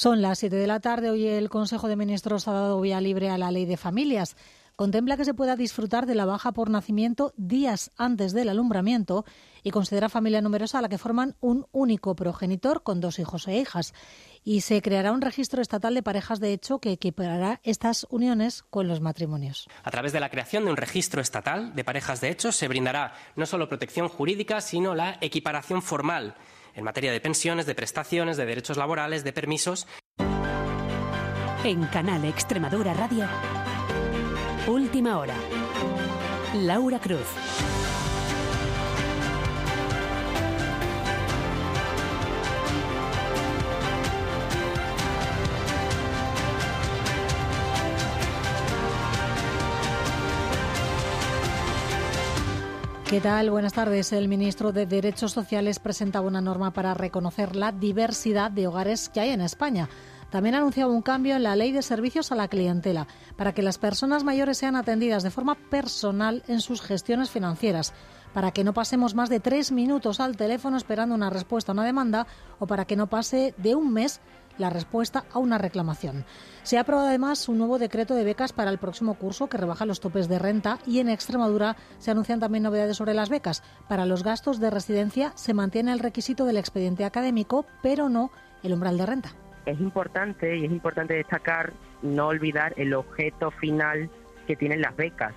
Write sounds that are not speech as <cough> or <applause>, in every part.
Son las 7 de la tarde. Hoy el Consejo de Ministros ha dado vía libre a la Ley de Familias. Contempla que se pueda disfrutar de la baja por nacimiento días antes del alumbramiento y considera familia numerosa a la que forman un único progenitor con dos hijos e hijas. Y se creará un registro estatal de parejas de hecho que equiparará estas uniones con los matrimonios. A través de la creación de un registro estatal de parejas de hecho se brindará no solo protección jurídica, sino la equiparación formal en materia de pensiones, de prestaciones, de derechos laborales, de permisos. En Canal Extremadura Radio, Última Hora. Laura Cruz. ¿Qué tal? Buenas tardes. El ministro de Derechos Sociales presentaba una norma para reconocer la diversidad de hogares que hay en España. También ha anunciado un cambio en la ley de servicios a la clientela para que las personas mayores sean atendidas de forma personal en sus gestiones financieras para que no pasemos más de tres minutos al teléfono esperando una respuesta a una demanda o para que no pase de un mes la respuesta a una reclamación. Se ha aprobado además un nuevo decreto de becas para el próximo curso que rebaja los topes de renta y en Extremadura se anuncian también novedades sobre las becas. Para los gastos de residencia se mantiene el requisito del expediente académico, pero no el umbral de renta. Es importante y es importante destacar no olvidar el objeto final que tienen las becas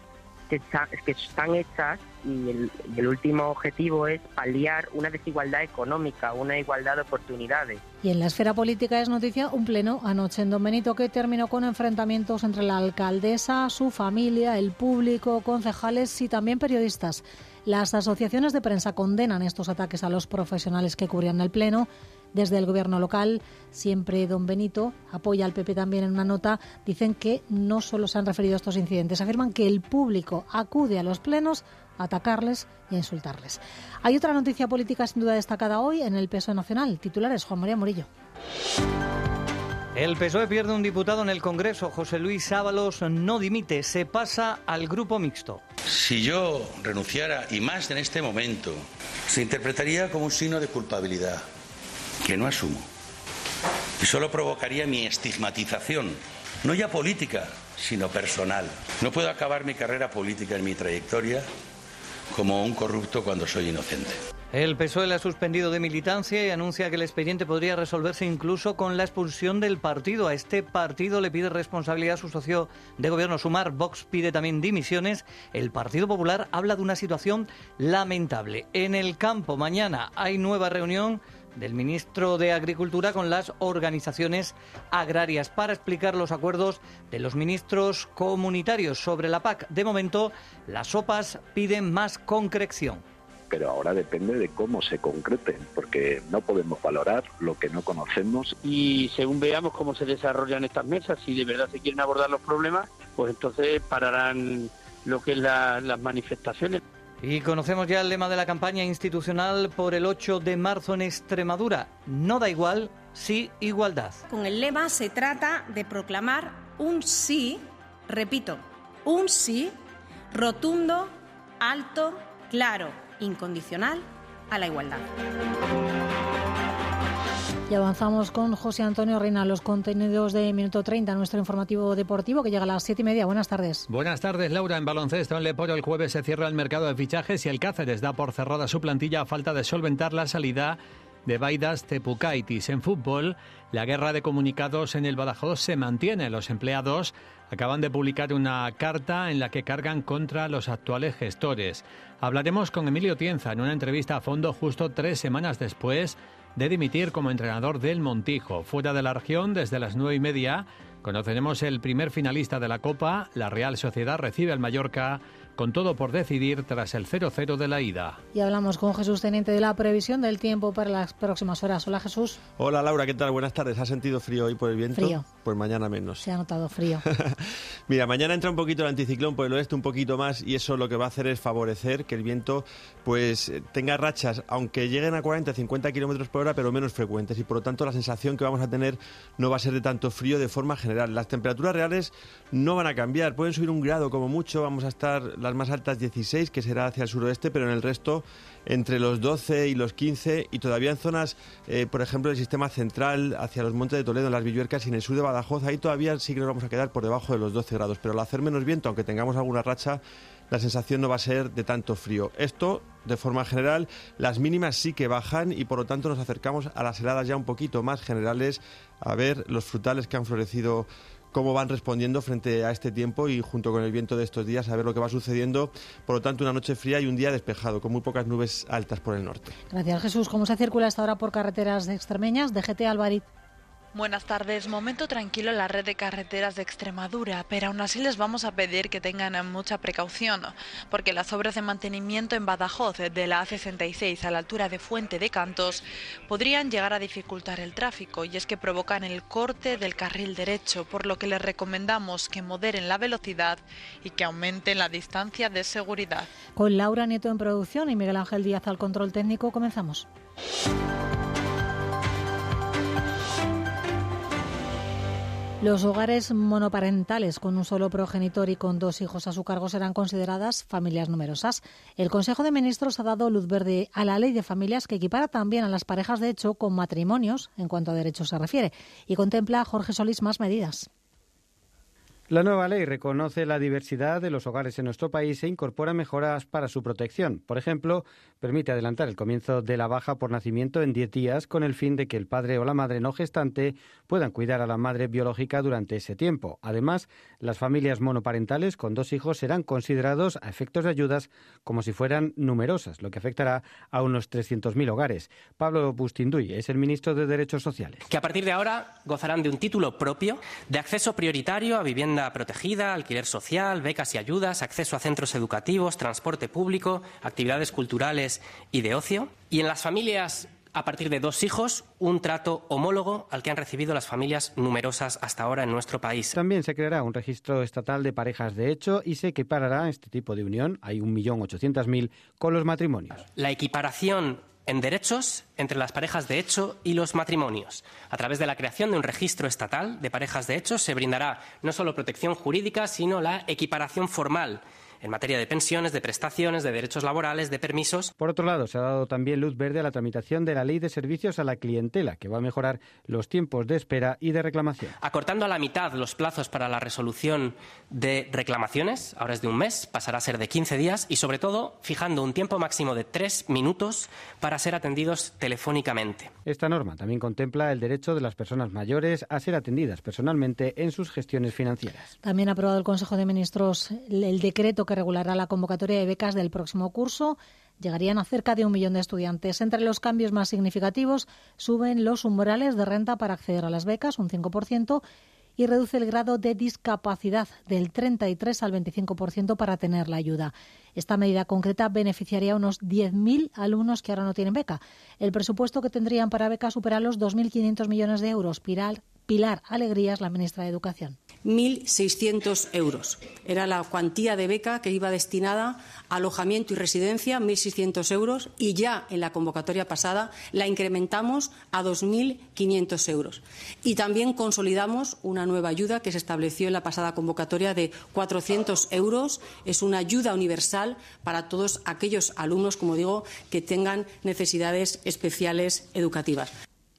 que, están hechas y el, último objetivo es paliar una desigualdad económica, una igualdad de oportunidades. Y en la esfera política es noticia un pleno anoche en Don Benito que terminó con enfrentamientos entre la alcaldesa, su familia, el público, concejales y también periodistas. Las asociaciones de prensa condenan estos ataques a los profesionales que cubrían el pleno desde el gobierno local, siempre don Benito apoya al PP también en una nota, dicen que no solo se han referido a estos incidentes, afirman que el público acude a los plenos atacarles y a insultarles. Hay otra noticia política sin duda destacada hoy en el PSOE Nacional. Titulares Juan María Murillo. El PSOE pierde un diputado en el Congreso. José Luis Ábalos no dimite, se pasa al grupo mixto. Si yo renunciara, y más en este momento, se interpretaría como un signo de culpabilidad que no asumo. Y solo provocaría mi estigmatización, no ya política, sino personal. No puedo acabar mi carrera política en mi trayectoria como un corrupto cuando soy inocente. El PSOE ha suspendido de militancia y anuncia que el expediente podría resolverse incluso con la expulsión del partido. A este partido le pide responsabilidad a su socio de gobierno Sumar. Vox pide también dimisiones. El Partido Popular habla de una situación lamentable. En el campo, mañana hay nueva reunión del ministro de Agricultura con las organizaciones agrarias para explicar los acuerdos de los ministros comunitarios sobre la PAC. De momento, las sopas piden más concreción. Pero ahora depende de cómo se concreten, porque no podemos valorar lo que no conocemos. Y según veamos cómo se desarrollan estas mesas, si de verdad se quieren abordar los problemas, pues entonces pararán lo que es las manifestaciones. Y conocemos ya el lema de la campaña institucional por el 8 de marzo en Extremadura. No da igual, sí igualdad. Con el lema se trata de proclamar un sí, repito, un sí rotundo, alto, claro, incondicional a la igualdad. Y avanzamos con José Antonio Reina, los contenidos de Minuto 30, nuestro informativo deportivo que llega a las siete y media. Buenas tardes. Buenas tardes, Laura. En baloncesto, en Leporo el jueves se cierra el mercado de fichajes y el Cáceres da por cerrada su plantilla a falta de solventar la salida de Baidas Tepukaitis. En fútbol, la guerra de comunicados en el Badajoz se mantiene. Los empleados acaban de publicar una carta en la que cargan contra los actuales gestores. Hablaremos con Emilio Tienza en una entrevista a fondo justo tres semanas después de dimitir como entrenador del Montijo. Fuera de la región, desde las nueve y media, conoceremos el primer finalista de la Copa. La Real Sociedad recibe al Mallorca con todo por decidir tras el 0-0 de la ida. Y hablamos con Jesús, teniente de la previsión del tiempo para las próximas horas. Hola Jesús. Hola Laura, ¿qué tal? Buenas tardes. ¿Has sentido frío hoy por el viento? Frío. Pues mañana menos. Se ha notado frío. <laughs> Mira, mañana entra un poquito el anticiclón por el oeste, un poquito más, y eso lo que va a hacer es favorecer que el viento pues tenga rachas, aunque lleguen a 40, 50 kilómetros por hora, pero menos frecuentes, y por lo tanto la sensación que vamos a tener no va a ser de tanto frío de forma general. Las temperaturas reales no van a cambiar, pueden subir un grado como mucho, vamos a estar las más altas 16, que será hacia el suroeste, pero en el resto entre los 12 y los 15 y todavía en zonas, eh, por ejemplo, del sistema central, hacia los montes de Toledo, en las Villuercas y en el sur de Badajoz, ahí todavía sí que nos vamos a quedar por debajo de los 12 grados, pero al hacer menos viento, aunque tengamos alguna racha, la sensación no va a ser de tanto frío. Esto, de forma general, las mínimas sí que bajan y por lo tanto nos acercamos a las heladas ya un poquito más generales, a ver los frutales que han florecido cómo van respondiendo frente a este tiempo y junto con el viento de estos días a ver lo que va sucediendo. Por lo tanto, una noche fría y un día despejado, con muy pocas nubes altas por el norte. Gracias, Jesús. ¿Cómo se circula esta hora por carreteras extremeñas? DGT Alvarit. Buenas tardes. Momento tranquilo en la red de carreteras de Extremadura, pero aún así les vamos a pedir que tengan mucha precaución, porque las obras de mantenimiento en Badajoz de la A66 a la altura de Fuente de Cantos podrían llegar a dificultar el tráfico y es que provocan el corte del carril derecho, por lo que les recomendamos que moderen la velocidad y que aumenten la distancia de seguridad. Con Laura Nieto en producción y Miguel Ángel Díaz al control técnico, comenzamos. Los hogares monoparentales con un solo progenitor y con dos hijos a su cargo serán consideradas familias numerosas. El Consejo de Ministros ha dado luz verde a la ley de familias que equipara también a las parejas de hecho con matrimonios en cuanto a derechos se refiere y contempla Jorge Solís más medidas. La nueva ley reconoce la diversidad de los hogares en nuestro país e incorpora mejoras para su protección. Por ejemplo, permite adelantar el comienzo de la baja por nacimiento en 10 días con el fin de que el padre o la madre no gestante puedan cuidar a la madre biológica durante ese tiempo. Además, las familias monoparentales con dos hijos serán considerados a efectos de ayudas como si fueran numerosas, lo que afectará a unos 300.000 hogares. Pablo Bustinduy es el ministro de Derechos Sociales. Que a partir de ahora gozarán de un título propio de acceso prioritario a vivienda protegida, alquiler social, becas y ayudas, acceso a centros educativos, transporte público, actividades culturales y de ocio. Y en las familias a partir de dos hijos, un trato homólogo al que han recibido las familias numerosas hasta ahora en nuestro país. También se creará un registro estatal de parejas de hecho y se equiparará este tipo de unión, hay 1.800.000, con los matrimonios. La equiparación en derechos entre las parejas de hecho y los matrimonios. A través de la creación de un registro estatal de parejas de hecho se brindará no solo protección jurídica, sino la equiparación formal en materia de pensiones, de prestaciones, de derechos laborales, de permisos. Por otro lado, se ha dado también luz verde a la tramitación de la Ley de Servicios a la Clientela, que va a mejorar los tiempos de espera y de reclamación. Acortando a la mitad los plazos para la resolución de reclamaciones, ahora es de un mes, pasará a ser de 15 días y, sobre todo, fijando un tiempo máximo de tres minutos para ser atendidos telefónicamente. Esta norma también contempla el derecho de las personas mayores a ser atendidas personalmente en sus gestiones financieras. También ha aprobado el Consejo de Ministros el decreto que regulará la convocatoria de becas del próximo curso. Llegarían a cerca de un millón de estudiantes. Entre los cambios más significativos suben los umbrales de renta para acceder a las becas, un 5%, y reduce el grado de discapacidad del 33 al 25% para tener la ayuda. Esta medida concreta beneficiaría a unos 10.000 alumnos que ahora no tienen beca. El presupuesto que tendrían para beca supera los 2.500 millones de euros. Pilar, Pilar Alegrías, la ministra de Educación. 1.600 euros. Era la cuantía de beca que iba destinada a alojamiento y residencia, 1.600 euros, y ya en la convocatoria pasada la incrementamos a 2.500 euros. Y también consolidamos una nueva ayuda que se estableció en la pasada convocatoria de 400 euros. Es una ayuda universal para todos aquellos alumnos, como digo, que tengan necesidades especiales educativas.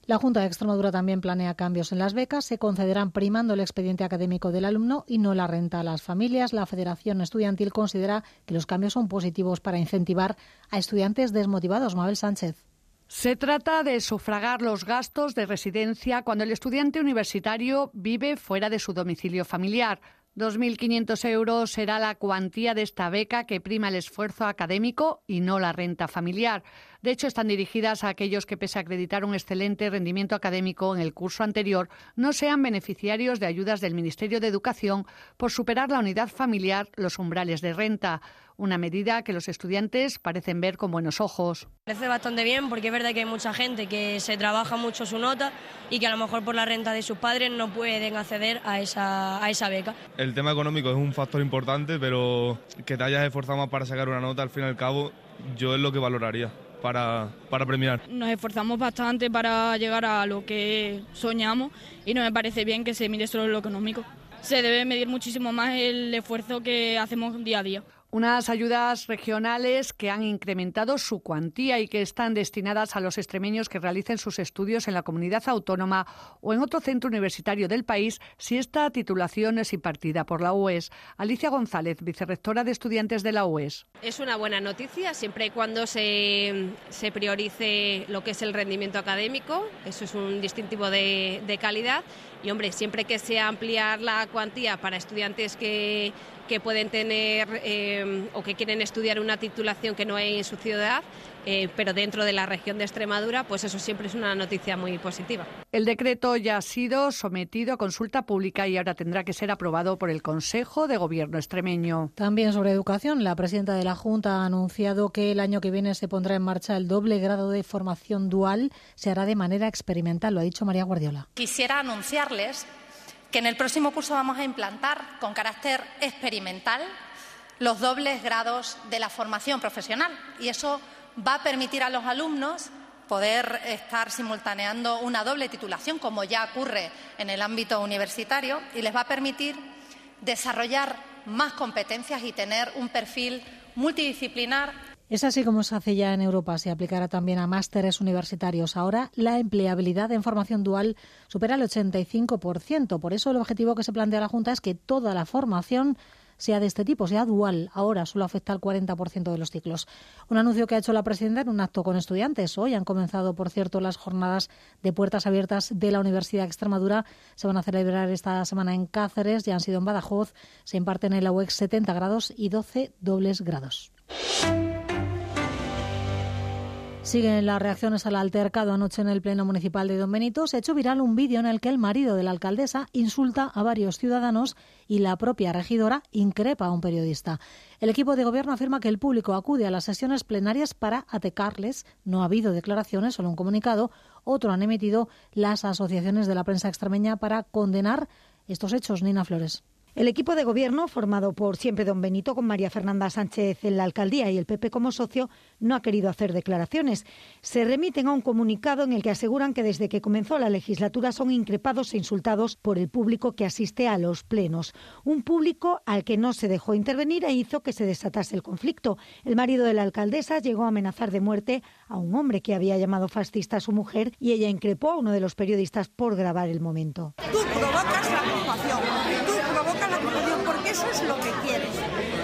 La Junta de Extremadura también planea cambios en las becas. Se concederán primando el expediente académico del alumno y no la renta a las familias. La Federación Estudiantil considera que los cambios son positivos para incentivar a estudiantes desmotivados. Mabel Sánchez. Se trata de sufragar los gastos de residencia cuando el estudiante universitario vive fuera de su domicilio familiar. 2.500 euros será la cuantía de esta beca que prima el esfuerzo académico y no la renta familiar. De hecho, están dirigidas a aquellos que, pese a acreditar un excelente rendimiento académico en el curso anterior, no sean beneficiarios de ayudas del Ministerio de Educación por superar la unidad familiar, los umbrales de renta una medida que los estudiantes parecen ver con buenos ojos. Parece bastante bien porque es verdad que hay mucha gente que se trabaja mucho su nota y que a lo mejor por la renta de sus padres no pueden acceder a esa, a esa beca. El tema económico es un factor importante, pero que te hayas esforzado más para sacar una nota, al fin y al cabo, yo es lo que valoraría. Para, para, premiar. Nos esforzamos bastante para llegar a lo que soñamos y no me parece bien que se mire solo lo económico. Se debe medir muchísimo más el esfuerzo que hacemos día a día. Unas ayudas regionales que han incrementado su cuantía y que están destinadas a los extremeños que realicen sus estudios en la comunidad autónoma o en otro centro universitario del país si esta titulación es impartida por la UES. Alicia González, vicerrectora de estudiantes de la UES. Es una buena noticia siempre y cuando se, priorice lo que es el rendimiento académico. Eso es un distintivo de calidad. Y hombre, siempre que sea ampliar la cuantía para estudiantes que que pueden tener eh, o que quieren estudiar una titulación que no hay en su ciudad, eh, pero dentro de la región de Extremadura, pues eso siempre es una noticia muy positiva. El decreto ya ha sido sometido a consulta pública y ahora tendrá que ser aprobado por el Consejo de Gobierno extremeño. También sobre educación, la presidenta de la Junta ha anunciado que el año que viene se pondrá en marcha el doble grado de formación dual. Se hará de manera experimental, lo ha dicho María Guardiola. Quisiera anunciarles que en el próximo curso vamos a implantar con carácter experimental los dobles grados de la formación profesional y eso va a permitir a los alumnos poder estar simultaneando una doble titulación, como ya ocurre en el ámbito universitario, y les va a permitir desarrollar más competencias y tener un perfil multidisciplinar es así como se hace ya en Europa. Se aplicará también a másteres universitarios. Ahora la empleabilidad en formación dual supera el 85%. Por eso el objetivo que se plantea la Junta es que toda la formación sea de este tipo, sea dual. Ahora solo afecta al 40% de los ciclos. Un anuncio que ha hecho la presidenta en un acto con estudiantes. Hoy han comenzado, por cierto, las jornadas de puertas abiertas de la Universidad de Extremadura. Se van a celebrar esta semana en Cáceres, ya han sido en Badajoz. Se imparten en la UEX 70 grados y 12 dobles grados. Siguen las reacciones al altercado anoche en el Pleno Municipal de Don Benito. Se ha hecho viral un vídeo en el que el marido de la alcaldesa insulta a varios ciudadanos y la propia regidora increpa a un periodista. El equipo de gobierno afirma que el público acude a las sesiones plenarias para atacarles. No ha habido declaraciones, solo un comunicado. Otro han emitido las asociaciones de la prensa extremeña para condenar estos hechos. Nina Flores. El equipo de gobierno, formado por siempre don Benito con María Fernanda Sánchez en la alcaldía y el PP como socio, no ha querido hacer declaraciones. Se remiten a un comunicado en el que aseguran que desde que comenzó la legislatura son increpados e insultados por el público que asiste a los plenos. Un público al que no se dejó intervenir e hizo que se desatase el conflicto. El marido de la alcaldesa llegó a amenazar de muerte a un hombre que había llamado fascista a su mujer y ella increpó a uno de los periodistas por grabar el momento. Tú provocas la eso es lo que quieres.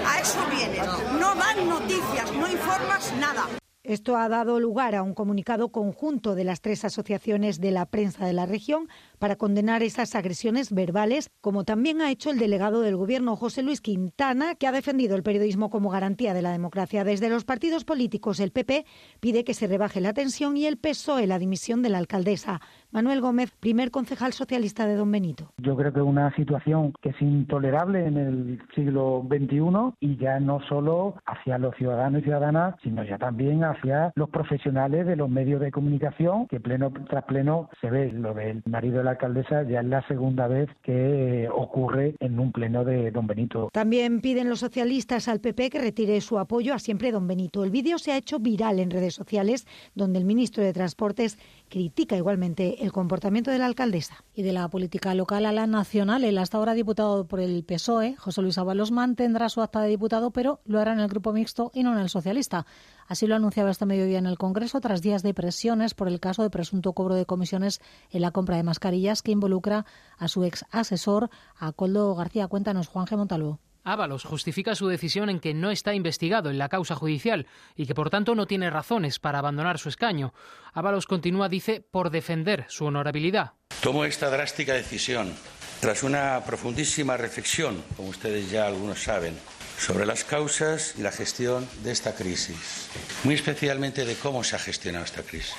A eso vienes. No dan no informas nada. Esto ha dado lugar a un comunicado conjunto de las tres asociaciones de la prensa de la región para condenar esas agresiones verbales, como también ha hecho el delegado del Gobierno, José Luis Quintana, que ha defendido el periodismo como garantía de la democracia. Desde los partidos políticos, el PP pide que se rebaje la tensión y el PSOE la dimisión de la alcaldesa. Manuel Gómez, primer concejal socialista de Don Benito. Yo creo que es una situación que es intolerable en el siglo XXI y ya no solo hacia los ciudadanos y ciudadanas, sino ya también hacia los profesionales de los medios de comunicación, que pleno tras pleno se ve lo del marido de la alcaldesa, ya es la segunda vez que ocurre en un pleno de Don Benito. También piden los socialistas al PP que retire su apoyo a siempre Don Benito. El vídeo se ha hecho viral en redes sociales, donde el ministro de Transportes critica igualmente el comportamiento de la alcaldesa. Y de la política local a la nacional, el hasta ahora diputado por el PSOE, José Luis Ábalos, mantendrá su acta de diputado, pero lo hará en el grupo mixto y no en el socialista. Así lo anunciaba este mediodía en el Congreso tras días de presiones por el caso de presunto cobro de comisiones en la compra de mascarillas que involucra a su ex asesor, a Coldo García. Cuéntanos, Juan G. Montalvo. Ábalos justifica su decisión en que no está investigado en la causa judicial y que por tanto no tiene razones para abandonar su escaño. Ábalos continúa, dice, por defender su honorabilidad. Tomo esta drástica decisión tras una profundísima reflexión, como ustedes ya algunos saben, sobre las causas y la gestión de esta crisis, muy especialmente de cómo se ha gestionado esta crisis.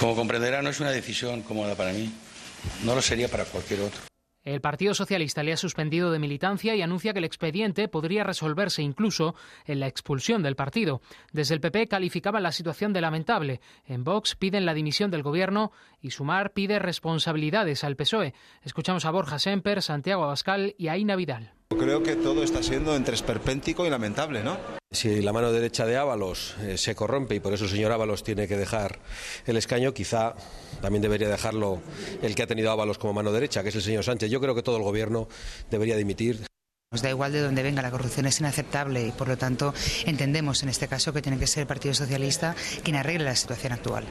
Como comprenderá, no es una decisión cómoda para mí, no lo sería para cualquier otro. El Partido Socialista le ha suspendido de militancia y anuncia que el expediente podría resolverse incluso en la expulsión del partido. Desde el PP calificaban la situación de lamentable. En Vox piden la dimisión del gobierno y Sumar pide responsabilidades al PSOE. Escuchamos a Borja Semper, Santiago Abascal y Aina Vidal. Creo que todo está siendo entre esperpéntico y lamentable, ¿no? Si la mano derecha de Ábalos eh, se corrompe y por eso el señor Ábalos tiene que dejar el escaño, quizá también debería dejarlo el que ha tenido Ábalos como mano derecha, que es el señor Sánchez. Yo creo que todo el gobierno debería dimitir. Nos da igual de dónde venga, la corrupción es inaceptable y por lo tanto entendemos en este caso que tiene que ser el Partido Socialista quien arregle la situación actual.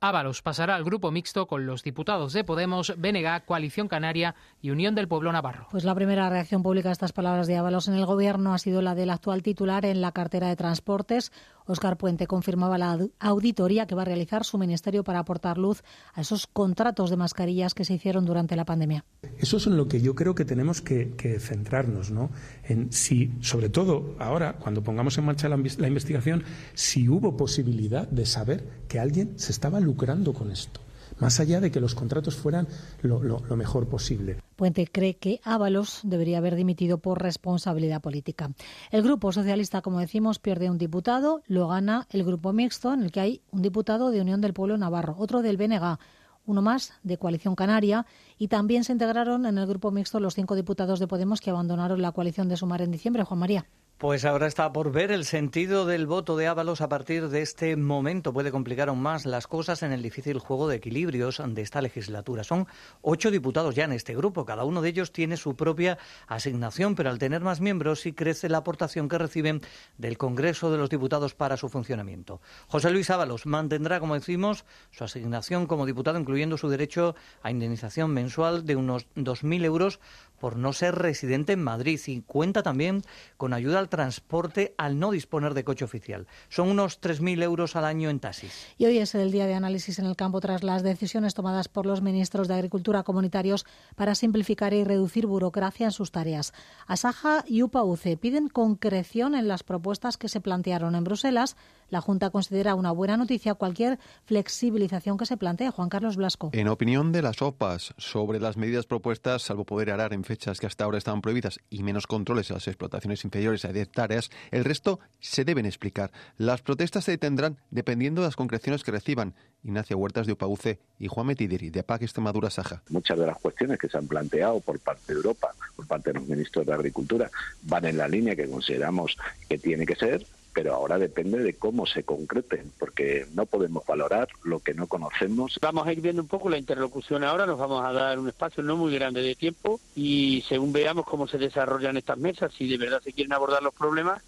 Ábalos pasará al grupo mixto con los diputados de Podemos, BNG, Coalición Canaria y Unión del Pueblo Navarro. Pues la primera reacción pública a estas palabras de Ábalos en el Gobierno ha sido la del actual titular en la cartera de Transportes. Óscar Puente confirmaba la auditoría que va a realizar su ministerio para aportar luz a esos contratos de mascarillas que se hicieron durante la pandemia. Eso es en lo que yo creo que tenemos que, centrarnos, ¿no? En si, sobre todo ahora, cuando pongamos en marcha la, investigación, si hubo posibilidad de saber que alguien se estaba lucrando con esto más allá de que los contratos fueran lo, mejor posible. Puente cree que Ábalos debería haber dimitido por responsabilidad política. El Grupo Socialista, como decimos, pierde un diputado, lo gana el Grupo Mixto, en el que hay un diputado de Unión del Pueblo Navarro, otro del BNG, uno más de Coalición Canaria y también se integraron en el Grupo Mixto los cinco diputados de Podemos que abandonaron la coalición de Sumar en diciembre. Juan María. Pues ahora está por ver el sentido del voto de Ábalos a partir de este momento. Puede complicar aún más las cosas en el difícil juego de equilibrios de esta legislatura. Son ocho diputados ya en este grupo. Cada uno de ellos tiene su propia asignación, pero al tener más miembros sí crece la aportación que reciben del Congreso de los Diputados para su funcionamiento. José Luis Ábalos mantendrá, como decimos, su asignación como diputado, incluyendo su derecho a indemnización mensual de unos 2.000 euros por no ser residente en Madrid y cuenta también con ayuda al transporte al no disponer de coche oficial. Son unos 3.000 euros al año en taxis. Y hoy es el día de análisis en el campo tras las decisiones tomadas por los ministros de Agricultura comunitarios para simplificar y reducir burocracia en sus tareas. Asaja y UPAUCE piden concreción en las propuestas que se plantearon en Bruselas. La Junta considera una buena noticia cualquier flexibilización que se plantee. Juan Carlos Blasco. En opinión de las OPAs sobre las medidas propuestas, salvo poder arar en fechas que hasta ahora estaban prohibidas y menos controles a las explotaciones inferiores a 10 hectáreas, el resto se deben explicar. Las protestas se detendrán dependiendo de las concreciones que reciban. Ignacio Huertas de UPAUCE y Juan Metidiri de APAC Extremadura Saja. Muchas de las cuestiones que se han planteado por parte de Europa, por parte de los ministros de Agricultura, van en la línea que consideramos que tiene que ser pero ahora depende de cómo se concreten, porque no podemos valorar lo que no conocemos. Vamos a ir viendo un poco la interlocución ahora, nos vamos a dar un espacio no muy grande de tiempo y según veamos cómo se desarrollan estas mesas, si de verdad se quieren abordar los problemas,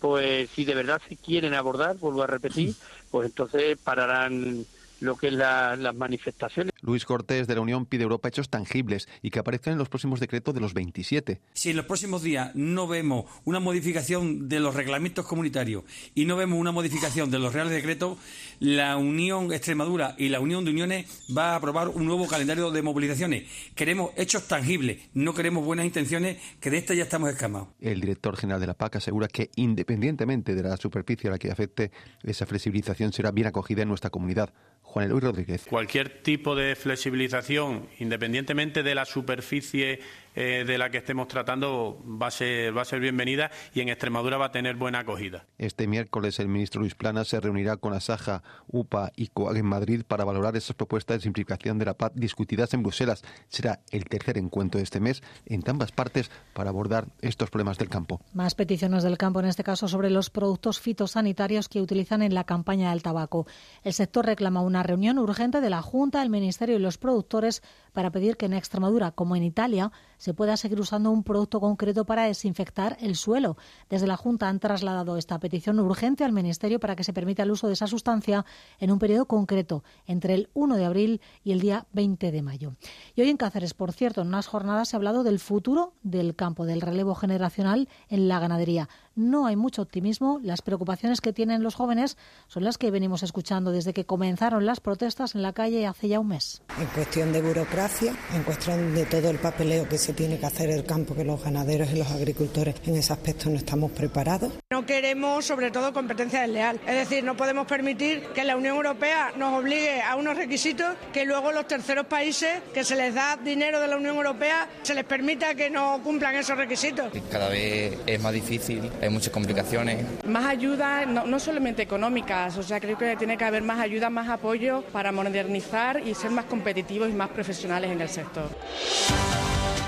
pues si de verdad se quieren abordar, vuelvo a repetir, pues entonces pararán lo que es la, las manifestaciones. Luis Cortés de la Unión pide a Europa hechos tangibles y que aparezcan en los próximos decretos de los 27. Si en los próximos días no vemos una modificación de los reglamentos comunitarios y no vemos una modificación de los reales decretos, la Unión Extremadura y la Unión de Uniones va a aprobar un nuevo calendario de movilizaciones. Queremos hechos tangibles, no queremos buenas intenciones, que de esta ya estamos escamados. El director general de la PAC asegura que independientemente de la superficie a la que afecte, esa flexibilización será bien acogida en nuestra comunidad. Juan Eloy Rodríguez. Cualquier tipo de flexibilización, independientemente de la superficie eh, de la que estemos tratando, va a, ser, va a ser bienvenida y en Extremadura va a tener buena acogida. Este miércoles el ministro Luis Plana se reunirá con Asaja, UPA y COAG en Madrid para valorar esas propuestas de simplificación de la PAC discutidas en Bruselas. Será el tercer encuentro de este mes entre ambas partes para abordar estos problemas del campo. Más peticiones del campo, en este caso sobre los productos fitosanitarios que utilizan en la campaña del tabaco. El sector reclama una reunión urgente de la Junta, el Ministerio y los productores para pedir que en Extremadura, como en Italia, se pueda seguir usando un producto concreto para desinfectar el suelo. Desde la Junta han trasladado esta petición urgente al Ministerio para que se permita el uso de esa sustancia en un periodo concreto, entre el 1 de abril y el día 20 de mayo. Y hoy en Cáceres, por cierto, en unas jornadas se ha hablado del futuro del campo, del relevo generacional en la ganadería. No hay mucho optimismo. Las preocupaciones que tienen los jóvenes son las que venimos escuchando desde que comenzaron las protestas en la calle hace ya un mes. En cuestión de burocracia, en cuestión de todo el papeleo que se tiene que hacer el campo, que los ganaderos y los agricultores en ese aspecto no estamos preparados. No queremos, sobre todo, competencia desleal. Es decir, no podemos permitir que la Unión Europea nos obligue a unos requisitos que luego los terceros países, que se les da dinero de la Unión Europea, se les permita que no cumplan esos requisitos. Cada vez es más difícil, hay muchas complicaciones. Más ayuda, no, no solamente económicas, o sea, creo que tiene que haber más ayuda, más apoyo para modernizar y ser más competitivos y más profesionales en el sector.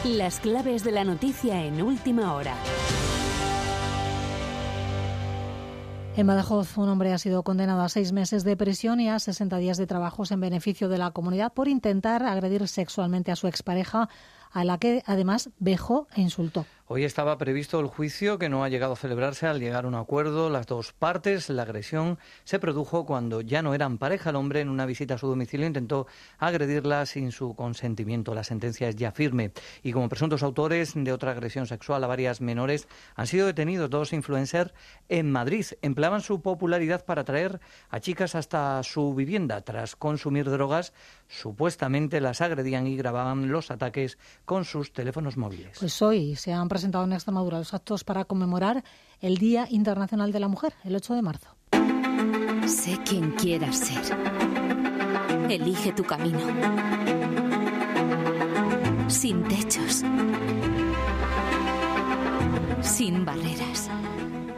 Las claves de la noticia en última hora. En Badajoz, un hombre ha sido condenado a seis meses de prisión y a 60 días de trabajos en beneficio de la comunidad por intentar agredir sexualmente a su expareja, a la que además vejó e insultó. Hoy estaba previsto el juicio que no ha llegado a celebrarse al llegar a un acuerdo las dos partes. La agresión se produjo cuando ya no eran pareja. El hombre en una visita a su domicilio intentó agredirla sin su consentimiento. La sentencia es ya firme. Y como presuntos autores de otra agresión sexual a varias menores han sido detenidos dos influencers en Madrid. Empleaban su popularidad para atraer a chicas hasta su vivienda. Tras consumir drogas, supuestamente las agredían y grababan los ataques con sus teléfonos móviles. Pues hoy se han presentado en Extremadura los actos para conmemorar el Día Internacional de la Mujer, el 8 de marzo. Sé quien quieras ser. Elige tu camino. Sin techos. Sin barreras.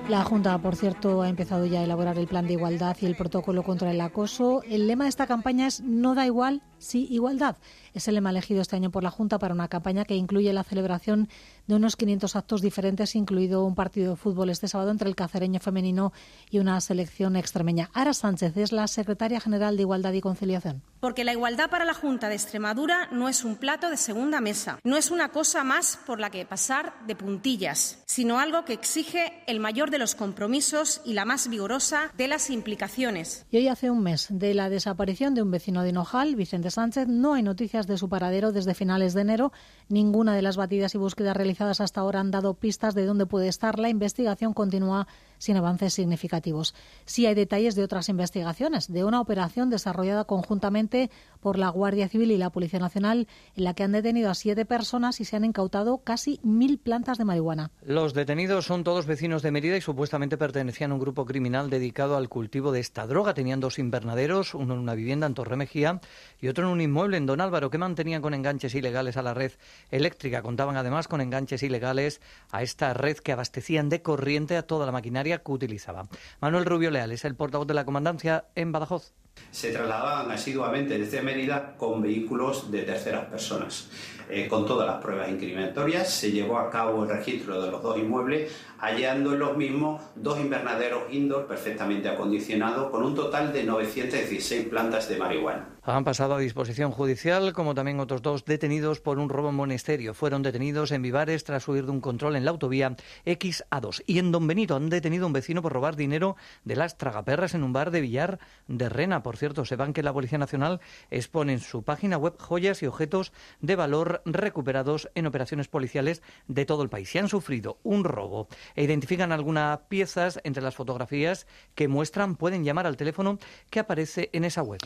La Junta, por cierto, ha empezado ya a elaborar el plan de igualdad y el protocolo contra el acoso. El lema de esta campaña es No da igual, sí igualdad. Es el lema elegido este año por la Junta para una campaña que incluye la celebración de unos 500 actos diferentes, incluido un partido de fútbol este sábado entre el cacereño femenino y una selección extremeña. Ara Sánchez es la secretaria general de Igualdad y Conciliación. Porque la igualdad para la Junta de Extremadura no es un plato de segunda mesa, no es una cosa más por la que pasar de puntillas, sino algo que exige el mayor de los compromisos y la más vigorosa de las implicaciones. Y hoy hace un mes de la desaparición de un vecino de Hinojal, Vicente Sánchez, no hay noticias de su paradero desde finales de enero. Ninguna de las batidas y búsquedas realizadas hasta ahora han dado pistas de dónde puede estar. La investigación continúa sin avances significativos. Sí hay detalles de otras investigaciones, de una operación desarrollada conjuntamente por la Guardia Civil y la Policía Nacional, en la que han detenido a siete personas y se han incautado casi mil plantas de marihuana. Los detenidos son todos vecinos de Mérida y supuestamente pertenecían a un grupo criminal dedicado al cultivo de esta droga. Tenían dos invernaderos, uno en una vivienda en Torre Mejía y otro en un inmueble en Don Álvaro, que mantenían con enganches ilegales a la red eléctrica. Contaban además con enganches ilegales a esta red que abastecían de corriente a toda la maquinaria que utilizaba. Manuel Rubio Leal es el portavoz de la comandancia en Badajoz. Se trasladaban asiduamente desde Mérida con vehículos de terceras personas. Eh, con todas las pruebas incriminatorias se llevó a cabo el registro de los dos inmuebles, hallando en los mismos dos invernaderos indoor perfectamente acondicionados con un total de 916 plantas de marihuana. Han pasado a disposición judicial, como también otros dos detenidos por un robo en Monesterio. Fueron detenidos en Vivares tras huir de un control en la autovía XA2. Y en Don Benito han detenido a un vecino por robar dinero de las tragaperras en un bar de Villar de Rena. Por cierto, sepan que la Policía Nacional expone en su página web joyas y objetos de valor recuperados en operaciones policiales de todo el país. Si han sufrido un robo e identifican algunas piezas entre las fotografías que muestran, pueden llamar al teléfono que aparece en esa web.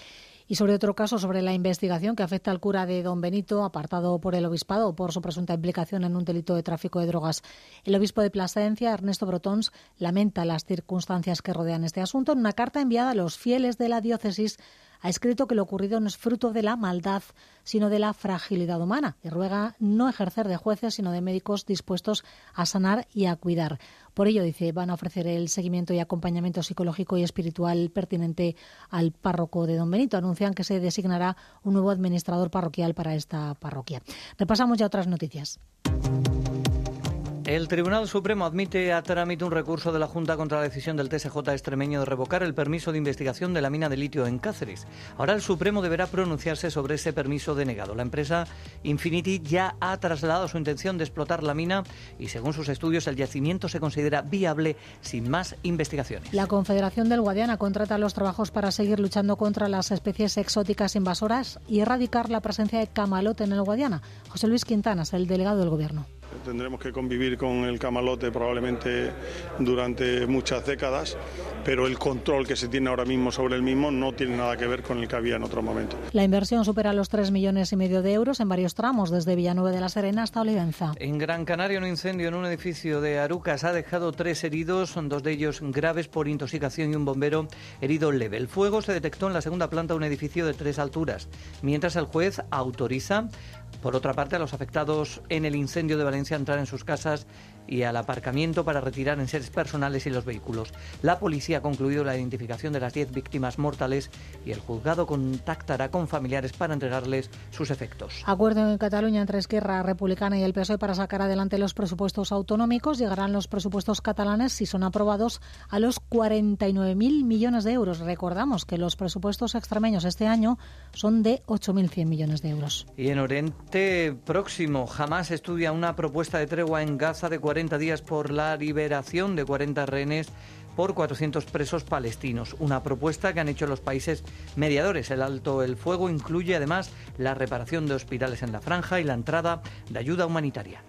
Y sobre otro caso, sobre la investigación que afecta al cura de Don Benito, apartado por el obispado por su presunta implicación en un delito de tráfico de drogas. El obispo de Plasencia, Ernesto Brotons, lamenta las circunstancias que rodean este asunto en una carta enviada a los fieles de la diócesis ha escrito que lo ocurrido no es fruto de la maldad, sino de la fragilidad humana y ruega no ejercer de jueces, sino de médicos dispuestos a sanar y a cuidar. Por ello, dice, van a ofrecer el seguimiento y acompañamiento psicológico y espiritual pertinente al párroco de Don Benito. Anuncian que se designará un nuevo administrador parroquial para esta parroquia. Repasamos ya otras noticias. El Tribunal Supremo admite a trámite un recurso de la Junta contra la decisión del TSJ extremeño de revocar el permiso de investigación de la mina de litio en Cáceres. Ahora el Supremo deberá pronunciarse sobre ese permiso denegado. La empresa Infinity ya ha trasladado su intención de explotar la mina y según sus estudios el yacimiento se considera viable sin más investigaciones. La Confederación del Guadiana contrata los trabajos para seguir luchando contra las especies exóticas invasoras y erradicar la presencia de camalote en el Guadiana. José Luis Quintanas, el delegado del Gobierno. Tendremos que convivir con el camalote probablemente durante muchas décadas, pero el control que se tiene ahora mismo sobre el mismo no tiene nada que ver con el que había en otro momento. La inversión supera los 3 millones y medio de euros en varios tramos, desde Villanueva de la Serena hasta Olivenza. En Gran Canaria, un incendio en un edificio de Arucas ha dejado tres heridos, dos de ellos graves por intoxicación y un bombero herido leve. El fuego se detectó en la segunda planta de un edificio de tres alturas, mientras el juez autoriza por otra parte, a los afectados en el incendio de Valencia entrar en sus casas y al aparcamiento para retirar en seres personales y los vehículos. La policía ha concluido la identificación de las 10 víctimas mortales y el juzgado contactará con familiares para entregarles sus efectos. Acuerdo en Cataluña entre Esquerra Republicana y el PSOE para sacar adelante los presupuestos autonómicos. Llegarán los presupuestos catalanes, si son aprobados, a los 49.000 millones de euros. Recordamos que los presupuestos extremeños este año son de 8.100 millones de euros. Y en Oriente Oriente Próximo. Jamás estudia una propuesta de tregua en Gaza de 40 días por la liberación de 40 rehenes por 400 presos palestinos. Una propuesta que han hecho los países mediadores. El alto el fuego incluye además la reparación de hospitales en la franja y la entrada de ayuda humanitaria.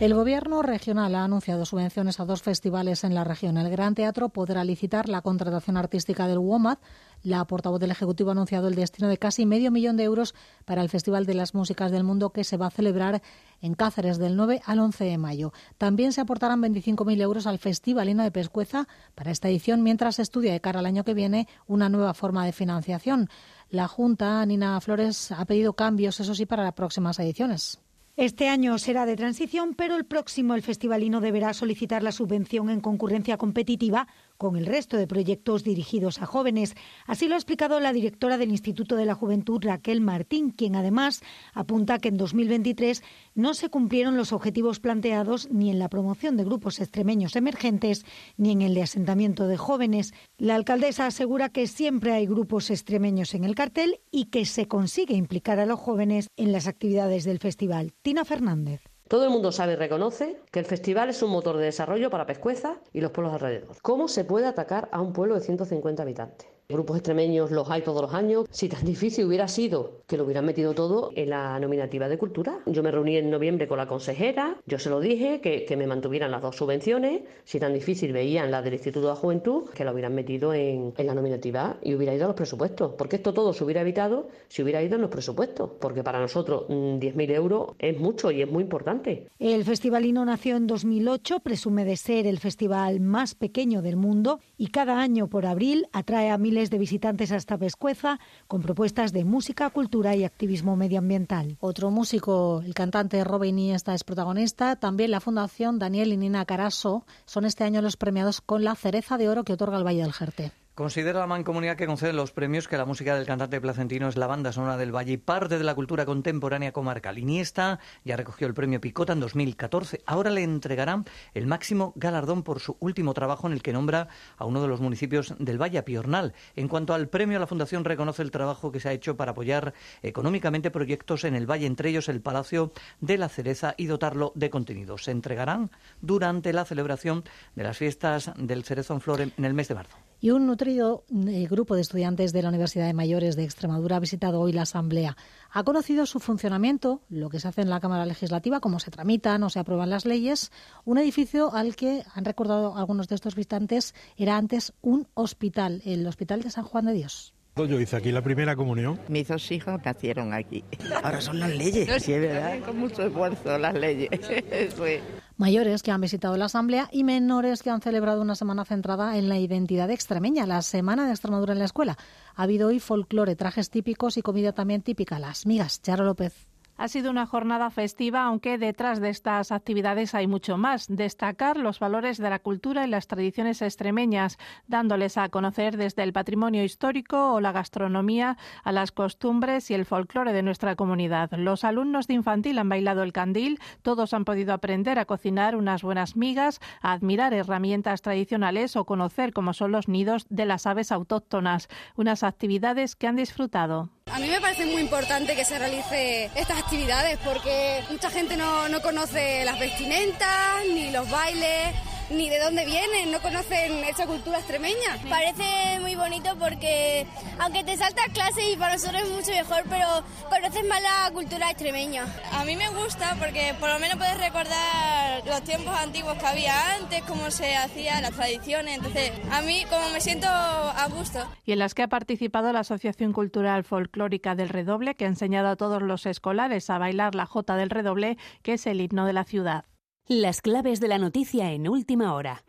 El Gobierno regional ha anunciado subvenciones a dos festivales en la región. El Gran Teatro podrá licitar la contratación artística del WOMAD. La portavoz del Ejecutivo ha anunciado el destino de casi medio millón de euros para el Festival de las Músicas del Mundo que se va a celebrar en Cáceres del 9 al 11 de mayo. También se aportarán 25.000 euros al Festivalino de Pescueza para esta edición mientras estudia de cara al año que viene una nueva forma de financiación. La Junta, Nina Flores, ha pedido cambios, eso sí, para las próximas ediciones. Este año será de transición, pero el próximo el festivalino deberá solicitar la subvención en concurrencia competitiva con el resto de proyectos dirigidos a jóvenes. Así lo ha explicado la directora del Instituto de la Juventud, Raquel Martín, quien además apunta que en 2023 no se cumplieron los objetivos planteados ni en la promoción de grupos extremeños emergentes ni en el de asentamiento de jóvenes. La alcaldesa asegura que siempre hay grupos extremeños en el cartel y que se consigue implicar a los jóvenes en las actividades del festival. Tina Fernández. Todo el mundo sabe y reconoce que el festival es un motor de desarrollo para Pescueza y los pueblos alrededor. ¿Cómo se puede atacar a un pueblo de 150 habitantes? Grupos extremeños los hay todos los años. Si tan <laughs> difícil hubiera sido que lo hubieran metido todo en la nominativa de cultura. Yo me reuní en noviembre con la consejera, yo se lo dije, que, me mantuvieran las dos subvenciones. Si tan difícil veían la del Instituto de la Juventud, que la hubieran metido en, en la nominativa y hubiera ido a los presupuestos. Porque esto todo se hubiera evitado si hubiera ido en los presupuestos. Porque para nosotros 10.000 mm, euros es mucho y es muy importante. El Festivalino nació en 2008, presume de ser el festival más pequeño del mundo y cada año por abril atrae a de visitantes hasta Pescueza con propuestas de música, cultura y activismo medioambiental. Otro músico, el cantante Robin Iniesta es protagonista. También la Fundación Daniel y Nina Caraso son este año los premiados con la cereza de oro que otorga el Valle del Jerte. Considera la mancomunidad que concede los premios que la música del cantante placentino es la banda sonora del Valle y parte de la cultura contemporánea comarcal. Iniesta ya recogió el premio Picota en 2014. Ahora le entregarán el máximo galardón por su último trabajo en el que nombra a uno de los municipios del Valle, Piornal. En cuanto al premio, la Fundación reconoce el trabajo que se ha hecho para apoyar económicamente proyectos en el Valle, entre ellos el Palacio de la Cereza y dotarlo de contenido. Se entregarán durante la celebración de las fiestas del Cerezo en Flor en el mes de marzo. Y un nutrido eh, grupo de estudiantes de la Universidad de Mayores de Extremadura ha visitado hoy la Asamblea. Ha conocido su funcionamiento, lo que se hace en la Cámara Legislativa, cómo se tramitan o se aprueban las leyes. Un edificio al que, han recordado algunos de estos visitantes, era antes un hospital, el Hospital de San Juan de Dios. Yo hice aquí la primera comunión. Mis dos hijos nacieron aquí. Ahora son las leyes. Sí, ¿verdad? Con mucho esfuerzo las leyes. <laughs> mayores que han visitado la Asamblea y menores que han celebrado una semana centrada en la identidad extremeña, la Semana de Extremadura en la escuela. Ha habido hoy folclore, trajes típicos y comida también típica. Las migas, Charo López. Ha sido una jornada festiva, aunque detrás de estas actividades hay mucho más. Destacar los valores de la cultura y las tradiciones extremeñas, dándoles a conocer desde el patrimonio histórico o la gastronomía a las costumbres y el folclore de nuestra comunidad. Los alumnos de infantil han bailado el candil, todos han podido aprender a cocinar unas buenas migas, a admirar herramientas tradicionales o conocer cómo son los nidos de las aves autóctonas, unas actividades que han disfrutado. A mí me parece muy importante que se realice estas actividades porque mucha gente no, no conoce las vestimentas ni los bailes ni de dónde vienen, no conocen esa cultura extremeña. Parece muy bonito porque aunque te saltas clases y para nosotros es mucho mejor, pero conoces más la cultura extremeña. A mí me gusta porque por lo menos puedes recordar los tiempos antiguos que había antes, cómo se hacía, las tradiciones, entonces a mí como me siento a gusto. Y en las que ha participado la Asociación Cultural Folclórica del Redoble, que ha enseñado a todos los escolares a bailar la Jota del Redoble, que es el himno de la ciudad. Las claves de la noticia en última hora.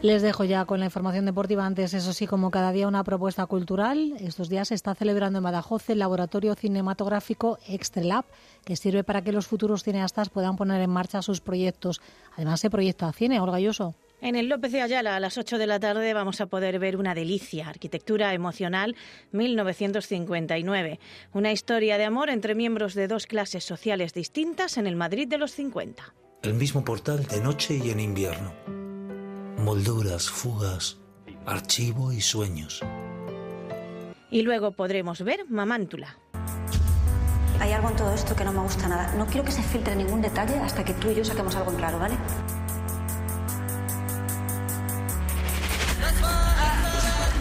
Les dejo ya con la información deportiva. Antes, eso sí, como cada día, una propuesta cultural. Estos días se está celebrando en Badajoz el laboratorio cinematográfico Extrelab, que sirve para que los futuros cineastas puedan poner en marcha sus proyectos. Además, se proyecta cine, Olga. En el López de Ayala, a las 8 de la tarde, vamos a poder ver una delicia, Arquitectura Emocional 1959. Una historia de amor entre miembros de dos clases sociales distintas en el Madrid de los 50. El mismo portal de noche y en invierno. Molduras, fugas, archivo y sueños. Y luego podremos ver Mamántula. Hay algo en todo esto que no me gusta nada. No quiero que se filtre ningún detalle hasta que tú y yo saquemos algo en claro, ¿vale?